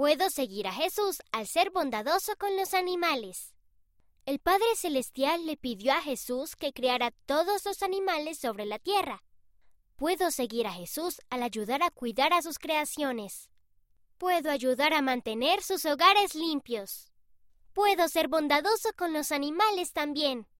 Puedo seguir a Jesús al ser bondadoso con los animales. El Padre Celestial le pidió a Jesús que creara todos los animales sobre la tierra. Puedo seguir a Jesús al ayudar a cuidar a sus creaciones. Puedo ayudar a mantener sus hogares limpios. Puedo ser bondadoso con los animales también.